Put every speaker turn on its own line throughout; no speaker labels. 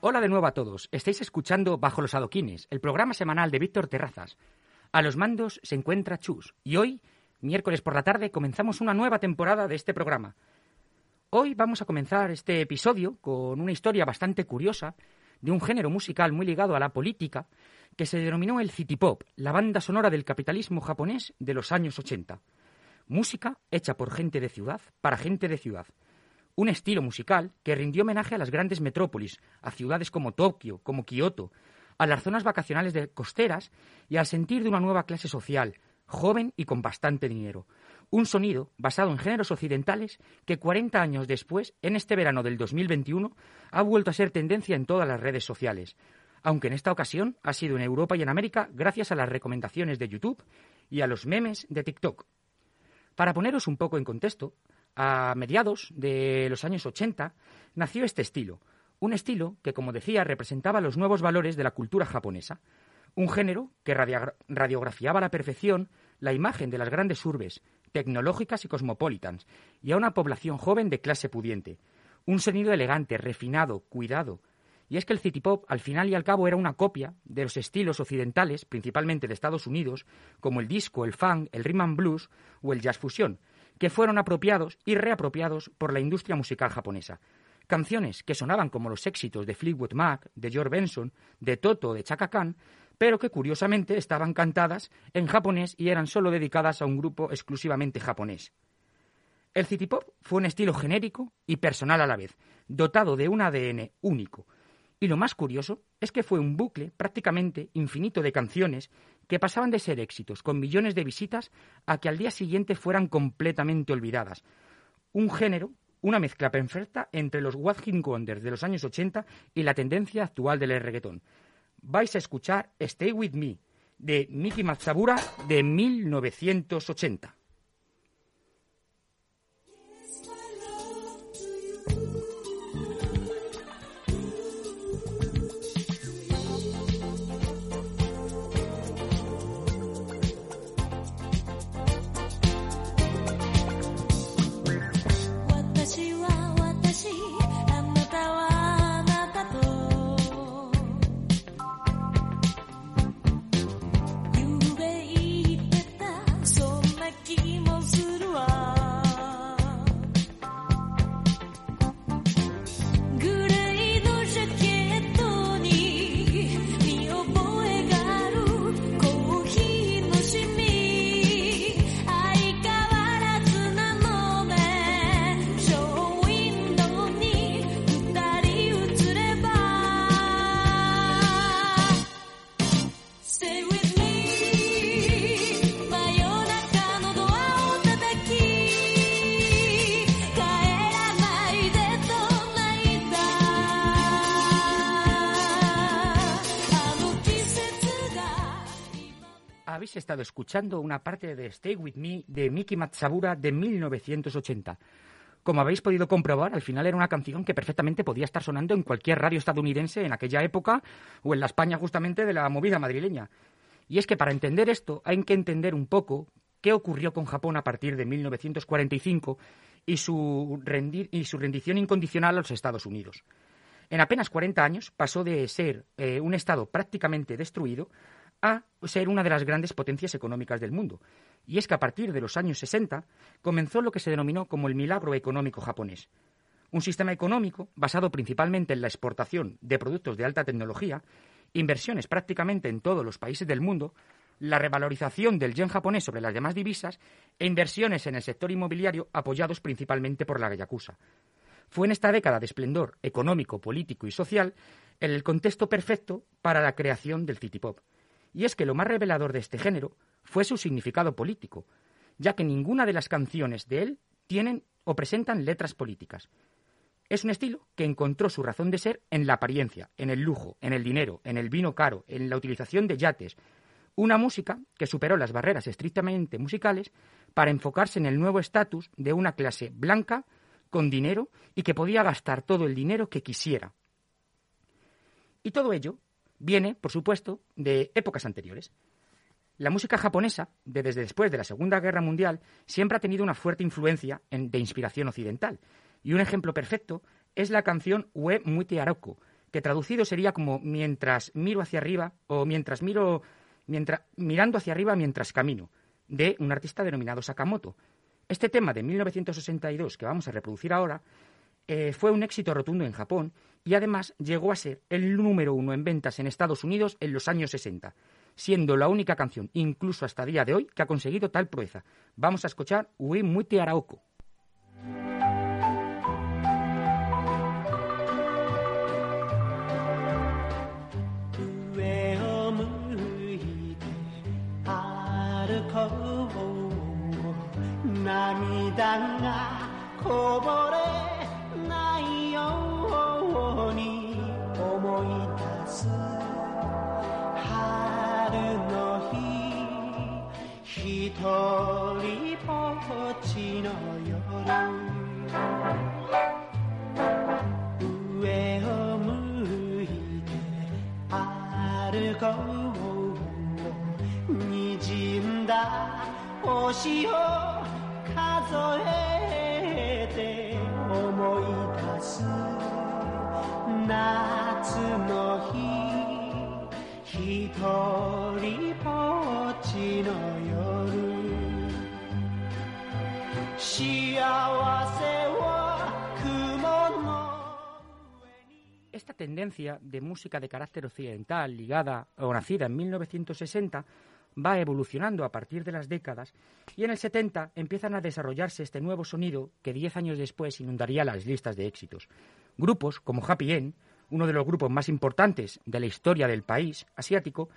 Hola de nuevo a todos. Estáis escuchando Bajo los Adoquines, el programa semanal de Víctor Terrazas. A los mandos se encuentra Chus y hoy, miércoles por la tarde, comenzamos una nueva temporada de este programa. Hoy vamos a comenzar este episodio con una historia bastante curiosa de un género musical muy ligado a la política que se denominó el City Pop, la banda sonora del capitalismo japonés de los años 80. Música hecha por gente de ciudad para gente de ciudad un estilo musical que rindió homenaje a las grandes metrópolis, a ciudades como Tokio, como Kioto, a las zonas vacacionales de costeras y al sentir de una nueva clase social, joven y con bastante dinero. Un sonido basado en géneros occidentales que 40 años después, en este verano del 2021, ha vuelto a ser tendencia en todas las redes sociales, aunque en esta ocasión ha sido en Europa y en América gracias a las recomendaciones de YouTube y a los memes de TikTok. Para poneros un poco en contexto, a mediados de los años 80 nació este estilo, un estilo que, como decía, representaba los nuevos valores de la cultura japonesa, un género que radiografiaba a la perfección la imagen de las grandes urbes, tecnológicas y cosmopolitans, y a una población joven de clase pudiente. Un sonido elegante, refinado, cuidado. Y es que el city pop, al final y al cabo, era una copia de los estilos occidentales, principalmente de Estados Unidos, como el disco, el funk, el rhythm and blues o el jazz fusión, que fueron apropiados y reapropiados por la industria musical japonesa. Canciones que sonaban como los éxitos de Fleetwood Mac, de George Benson, de Toto, de Chaka Khan, pero que curiosamente estaban cantadas en japonés y eran solo dedicadas a un grupo exclusivamente japonés. El city pop fue un estilo genérico y personal a la vez, dotado de un ADN único. Y lo más curioso es que fue un bucle prácticamente infinito de canciones que pasaban de ser éxitos con millones de visitas a que al día siguiente fueran completamente olvidadas. Un género, una mezcla perfecta entre los Watching Wonders de los años 80 y la tendencia actual del reggaetón. Vais a escuchar Stay With Me de Miki Matsabura de 1980. Habéis estado escuchando una parte de Stay With Me de Miki Matsabura de 1980. Como habéis podido comprobar, al final era una canción que perfectamente podía estar sonando en cualquier radio estadounidense en aquella época o en la España justamente de la movida madrileña. Y es que para entender esto hay que entender un poco qué ocurrió con Japón a partir de 1945 y su, y su rendición incondicional a los Estados Unidos. En apenas 40 años pasó de ser eh, un Estado prácticamente destruido a ser una de las grandes potencias económicas del mundo. Y es que a partir de los años 60 comenzó lo que se denominó como el milagro económico japonés. Un sistema económico basado principalmente en la exportación de productos de alta tecnología, inversiones prácticamente en todos los países del mundo, la revalorización del yen japonés sobre las demás divisas e inversiones en el sector inmobiliario apoyados principalmente por la Yakuza. Fue en esta década de esplendor económico, político y social el contexto perfecto para la creación del city pop y es que lo más revelador de este género fue su significado político, ya que ninguna de las canciones de él tienen o presentan letras políticas. Es un estilo que encontró su razón de ser en la apariencia, en el lujo, en el dinero, en el vino caro, en la utilización de yates. Una música que superó las barreras estrictamente musicales para enfocarse en el nuevo estatus de una clase blanca con dinero y que podía gastar todo el dinero que quisiera. Y todo ello viene, por supuesto, de épocas anteriores. La música japonesa, desde después de la Segunda Guerra Mundial, siempre ha tenido una fuerte influencia de inspiración occidental. Y un ejemplo perfecto es la canción Ue Muite Aroko, que traducido sería como mientras miro hacia arriba o mientras miro, mientras, mirando hacia arriba mientras camino, de un artista denominado Sakamoto. Este tema de 1962 que vamos a reproducir ahora eh, fue un éxito rotundo en Japón y además llegó a ser el número uno en ventas en Estados Unidos en los años 60, siendo la única canción, incluso hasta día de hoy, que ha conseguido tal proeza. Vamos a escuchar Ui Muti Araoko. 歩こうにじんだ星を数えて思い出す夏の日。一人ぼっちの夜幸せ tendencia de música de carácter occidental ligada o nacida en 1960 va evolucionando a partir de las décadas y en el 70 empiezan a desarrollarse este nuevo sonido que 10 años después inundaría las listas de éxitos. Grupos como Happy End, uno de los grupos más importantes de la historia del país asiático,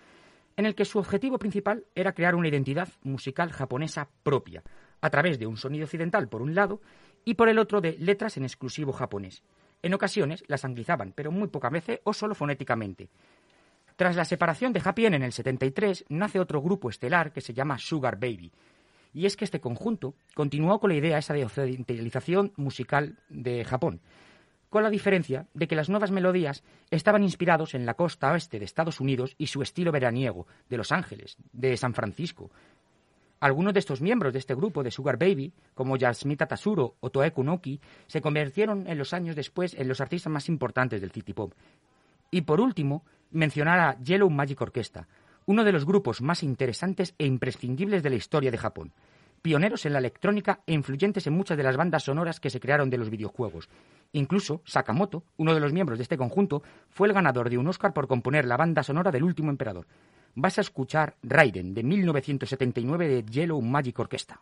en el que su objetivo principal era crear una identidad musical japonesa propia, a través de un sonido occidental por un lado y por el otro de letras en exclusivo japonés. En ocasiones las anglizaban, pero muy pocas veces o solo fonéticamente. Tras la separación de Happy en el 73, nace otro grupo estelar que se llama Sugar Baby. Y es que este conjunto continuó con la idea esa de occidentalización musical de Japón, con la diferencia de que las nuevas melodías estaban inspirados en la costa oeste de Estados Unidos y su estilo veraniego, de Los Ángeles, de San Francisco. Algunos de estos miembros de este grupo de Sugar Baby, como Yasmita Tasuro o Toe Kunoki, se convirtieron en los años después en los artistas más importantes del city pop. Y por último, mencionar a Yellow Magic Orchestra, uno de los grupos más interesantes e imprescindibles de la historia de Japón, pioneros en la electrónica e influyentes en muchas de las bandas sonoras que se crearon de los videojuegos. Incluso Sakamoto, uno de los miembros de este conjunto, fue el ganador de un Oscar por componer la banda sonora del último emperador. Vas a escuchar Raiden de 1979 de Yellow Magic Orchestra.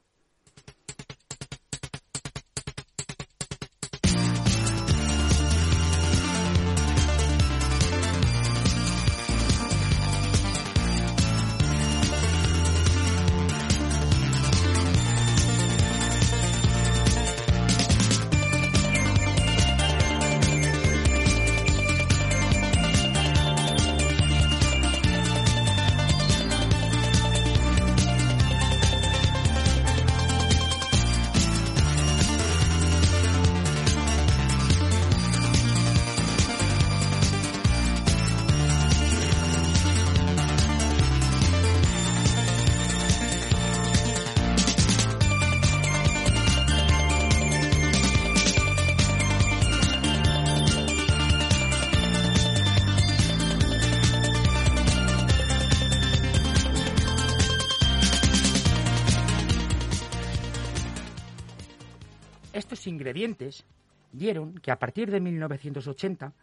Ingredientes dieron que a partir de 1980,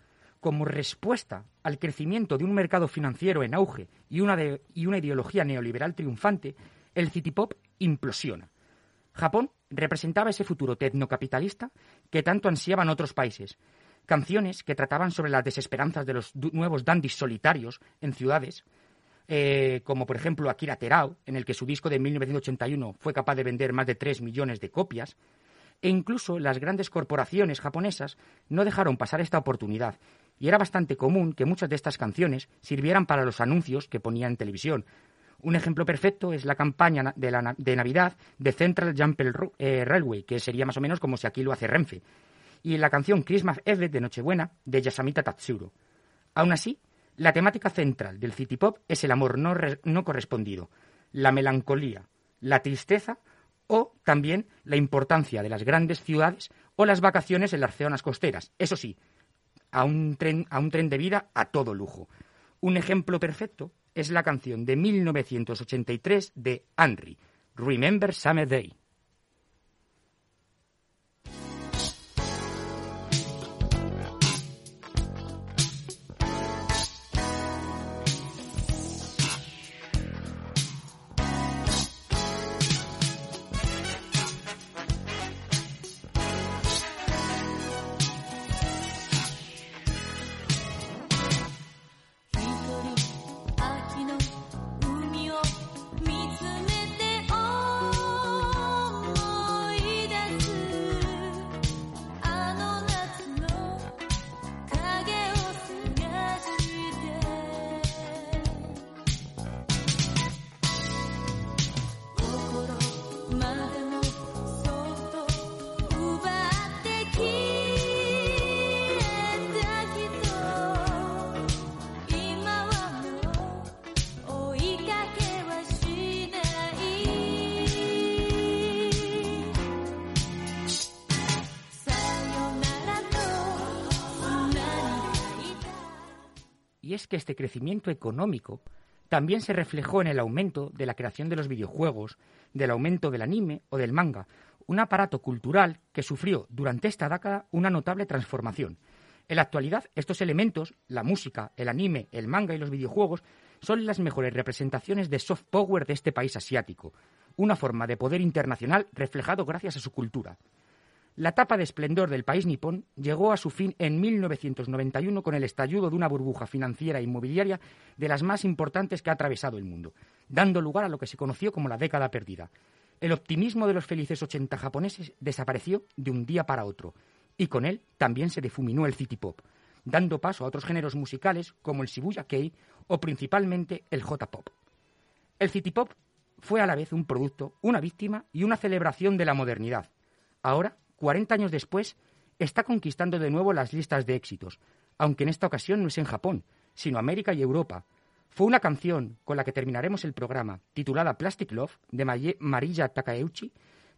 como respuesta al crecimiento de un mercado financiero en auge y una, y una ideología neoliberal triunfante, el city pop implosiona. Japón representaba ese futuro tecnocapitalista que tanto ansiaban otros países. Canciones que trataban sobre las desesperanzas de los nuevos dandis solitarios en ciudades, eh, como por ejemplo Akira Terao, en el que su disco de 1981 fue capaz de vender más de 3 millones de copias, e incluso las grandes corporaciones japonesas no dejaron pasar esta oportunidad, y era bastante común que muchas de estas canciones sirvieran para los anuncios que ponían en televisión. Un ejemplo perfecto es la campaña de, Navidad de Central Jump eh, Railway, que sería más o menos como si aquí lo hace Renfe, y la canción Christmas Eve de Nochebuena de Yasamita Tatsuro. Aún así, la temática central del city pop es el amor no correspondido, la melancolía, la tristeza o también la importancia de las grandes ciudades o las vacaciones en las zonas costeras. Eso sí, a un tren, a un tren de vida a todo lujo. Un ejemplo perfecto es la canción de 1983 de Henry, Remember Summer Day. Es que este crecimiento económico también se reflejó en el aumento de la creación de los videojuegos, del aumento del anime o del manga, un aparato cultural que sufrió durante esta década una notable transformación. En la actualidad, estos elementos, la música, el anime, el manga y los videojuegos, son las mejores representaciones de soft power de este país asiático, una forma de poder internacional reflejado gracias a su cultura. La etapa de esplendor del país nipón llegó a su fin en 1991 con el estallido de una burbuja financiera e inmobiliaria de las más importantes que ha atravesado el mundo, dando lugar a lo que se conoció como la década perdida. El optimismo de los felices 80 japoneses desapareció de un día para otro, y con él también se difuminó el city pop, dando paso a otros géneros musicales como el Shibuya Kei o principalmente el J-pop. El city pop fue a la vez un producto, una víctima y una celebración de la modernidad. Ahora 40 años después, está conquistando de nuevo las listas de éxitos, aunque en esta ocasión no es en Japón, sino América y Europa. Fue una canción con la que terminaremos el programa, titulada Plastic Love, de Marilla Takeuchi,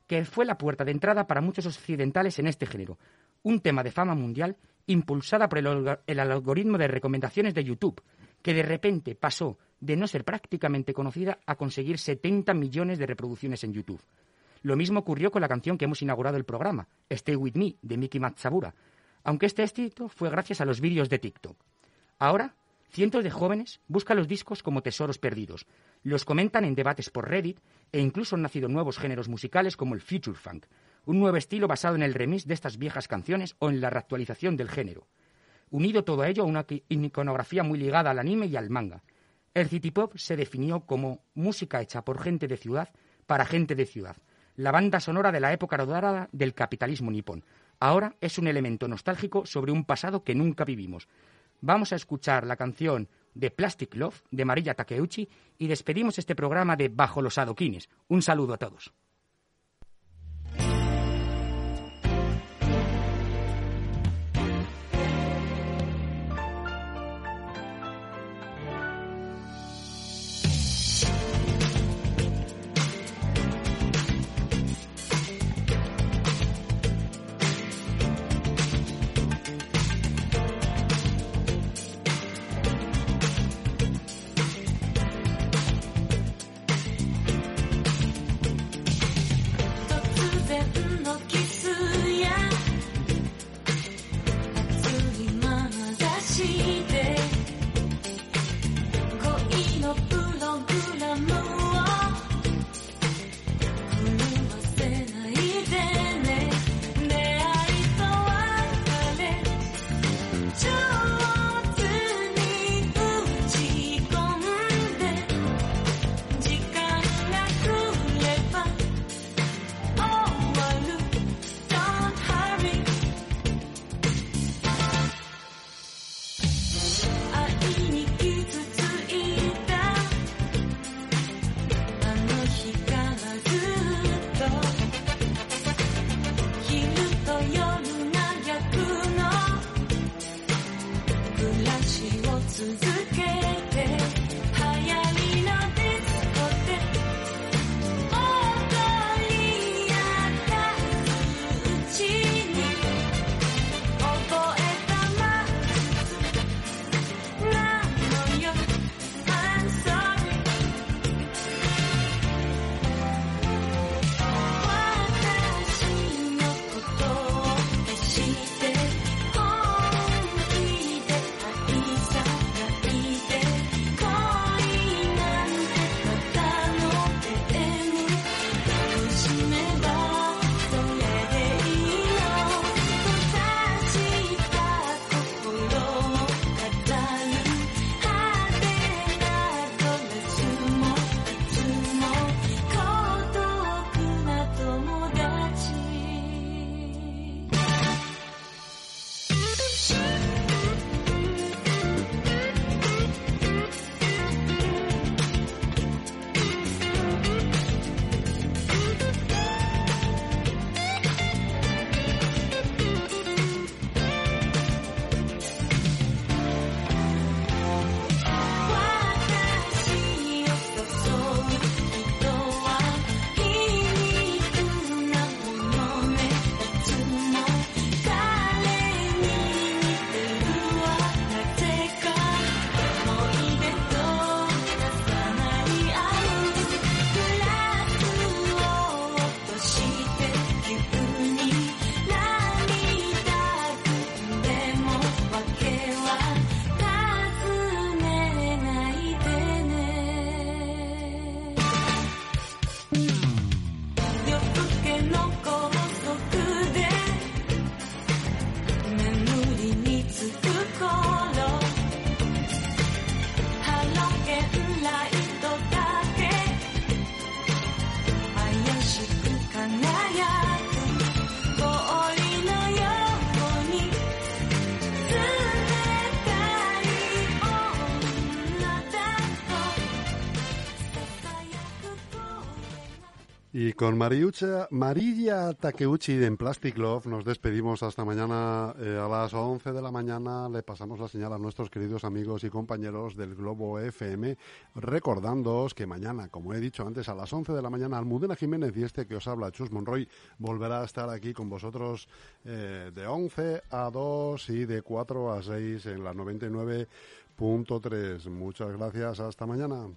que fue la puerta de entrada para muchos occidentales en este género, un tema de fama mundial impulsada por el, algoritmo de recomendaciones de YouTube, que de repente pasó de no ser prácticamente conocida a conseguir 70 millones de reproducciones en YouTube. Lo mismo ocurrió con la canción que hemos inaugurado el programa, Stay With Me, de Miki Matsabura, aunque este éxito fue gracias a los vídeos de TikTok. Ahora, cientos de jóvenes buscan los discos como tesoros perdidos, los comentan en debates por Reddit e incluso han nacido nuevos géneros musicales como el Future Funk, un nuevo estilo basado en el remix de estas viejas canciones o en la reactualización del género. Unido todo ello a una iconografía muy ligada al anime y al manga. El city pop se definió como música hecha por gente de ciudad para gente de ciudad, la banda sonora de la época dorada del capitalismo nipón. Ahora es un elemento nostálgico sobre un pasado que nunca vivimos. Vamos a escuchar la canción de Plastic Love de Marilla Takeuchi y despedimos este programa de Bajo los adoquines. Un saludo a todos.
Y con Mariucha, Marilla Takeuchi de Plastic Love nos despedimos hasta mañana eh, a las 11 de la mañana. Le pasamos la señal a nuestros queridos amigos y compañeros del Globo FM, recordándoos que mañana, como he dicho antes, a las 11 de la mañana, Almudena Jiménez y este que os habla, Chus Monroy, volverá a estar aquí con vosotros eh, de 11 a 2 y de 4 a 6 en la 99.3. Muchas gracias, hasta mañana.